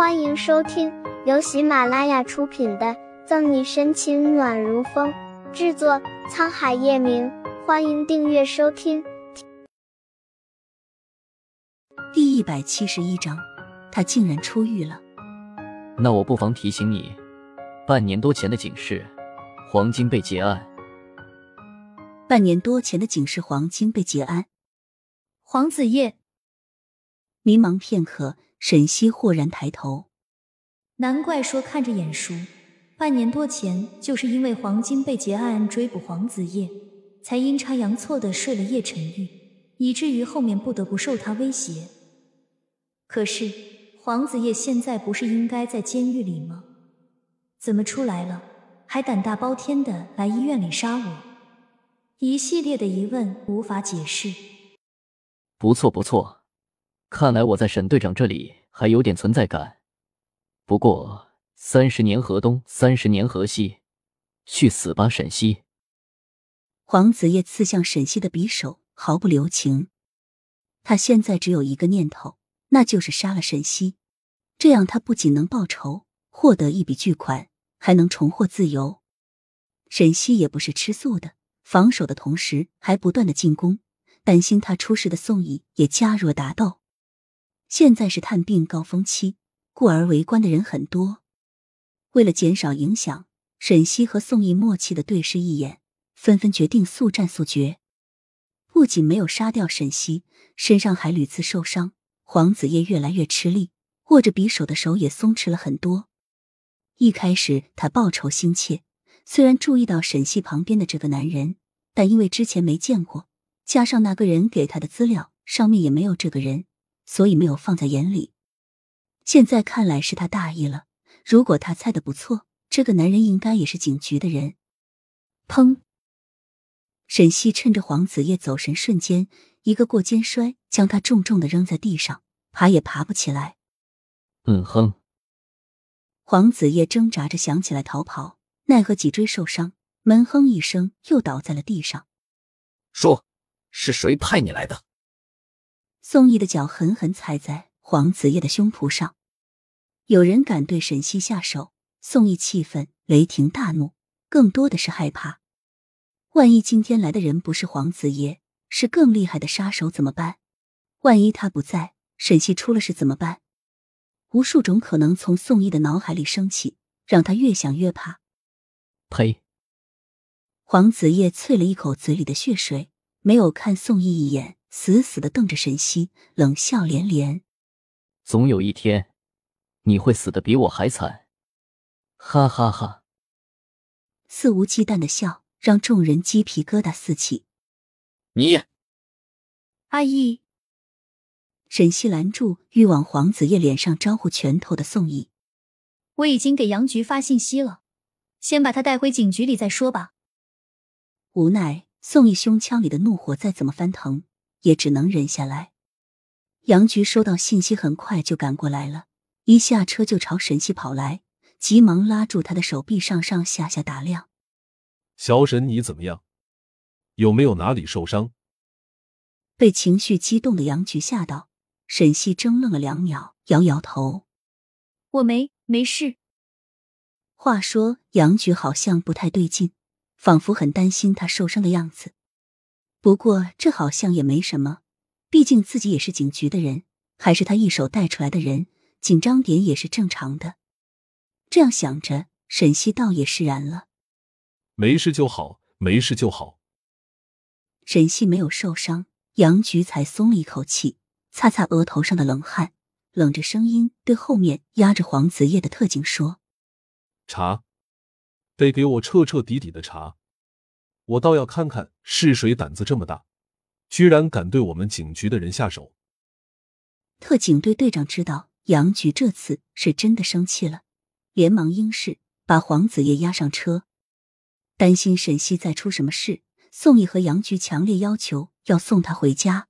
欢迎收听由喜马拉雅出品的《赠你深情暖如风》，制作沧海夜明。欢迎订阅收听。第一百七十一章，他竟然出狱了。那我不妨提醒你，半年多前的警示，黄金被劫案。半年多前的警示，黄金被劫案。黄子夜迷茫片刻。沈西豁然抬头，难怪说看着眼熟。半年多前，就是因为黄金被劫案追捕黄子叶，才阴差阳错的睡了叶晨玉，以至于后面不得不受他威胁。可是黄子叶现在不是应该在监狱里吗？怎么出来了，还胆大包天的来医院里杀我？一系列的疑问无法解释。不错不错。看来我在沈队长这里还有点存在感。不过三十年河东，三十年河西，去死吧，沈西！黄子夜刺向沈西的匕首毫不留情。他现在只有一个念头，那就是杀了沈西。这样他不仅能报仇，获得一笔巨款，还能重获自由。沈西也不是吃素的，防守的同时还不断的进攻，担心他出事的宋义也加入了打斗。现在是探病高峰期，故而围观的人很多。为了减少影响，沈西和宋义默契的对视一眼，纷纷决定速战速决。不仅没有杀掉沈西，身上还屡次受伤。黄子叶越来越吃力，握着匕首的手也松弛了很多。一开始他报仇心切，虽然注意到沈西旁边的这个男人，但因为之前没见过，加上那个人给他的资料上面也没有这个人。所以没有放在眼里，现在看来是他大意了。如果他猜的不错，这个男人应该也是警局的人。砰！沈西趁着黄子叶走神瞬间，一个过肩摔，将他重重的扔在地上，爬也爬不起来。嗯哼。黄子叶挣扎着想起来逃跑，奈何脊椎受伤，闷哼一声，又倒在了地上。说，是谁派你来的？宋义的脚狠狠踩在黄子叶的胸脯上，有人敢对沈西下手，宋义气愤，雷霆大怒，更多的是害怕。万一今天来的人不是黄子叶，是更厉害的杀手怎么办？万一他不在，沈西出了事怎么办？无数种可能从宋义的脑海里升起，让他越想越怕。呸！黄子叶啐了一口嘴里的血水，没有看宋义一眼。死死的瞪着沈西，冷笑连连。总有一天，你会死的比我还惨！哈哈哈！肆无忌惮的笑让众人鸡皮疙瘩四起。你，阿义，沈西拦住欲往黄子叶脸上招呼拳头的宋义。我已经给杨局发信息了，先把他带回警局里再说吧。无奈，宋义胸腔里的怒火再怎么翻腾。也只能忍下来。杨局收到信息，很快就赶过来了，一下车就朝沈西跑来，急忙拉住他的手臂，上上下下打量。小沈，你怎么样？有没有哪里受伤？被情绪激动的杨局吓到，沈西怔愣了两秒，摇摇头：“我没没事。”话说杨局好像不太对劲，仿佛很担心他受伤的样子。不过这好像也没什么，毕竟自己也是警局的人，还是他一手带出来的人，紧张点也是正常的。这样想着，沈西倒也释然了。没事就好，没事就好。沈西没有受伤，杨局才松了一口气，擦擦额头上的冷汗，冷着声音对后面压着黄子叶的特警说：“查，得给我彻彻底底的查。”我倒要看看是谁胆子这么大，居然敢对我们警局的人下手。特警队队长知道杨局这次是真的生气了，连忙应是把黄子叶押上车，担心沈西再出什么事。宋义和杨局强烈要求要送他回家。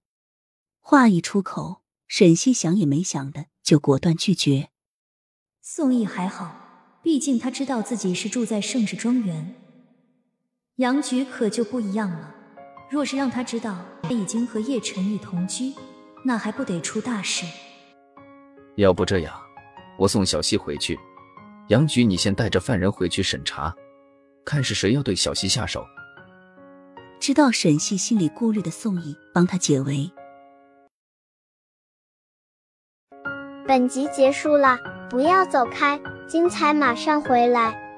话一出口，沈西想也没想的就果断拒绝。宋义还好，毕竟他知道自己是住在盛世庄园。杨局可就不一样了，若是让他知道他已经和叶晨玉同居，那还不得出大事？要不这样，我送小西回去。杨局，你先带着犯人回去审查，看是谁要对小西下手。知道沈西心里顾虑的宋义帮他解围。本集结束了，不要走开，精彩马上回来。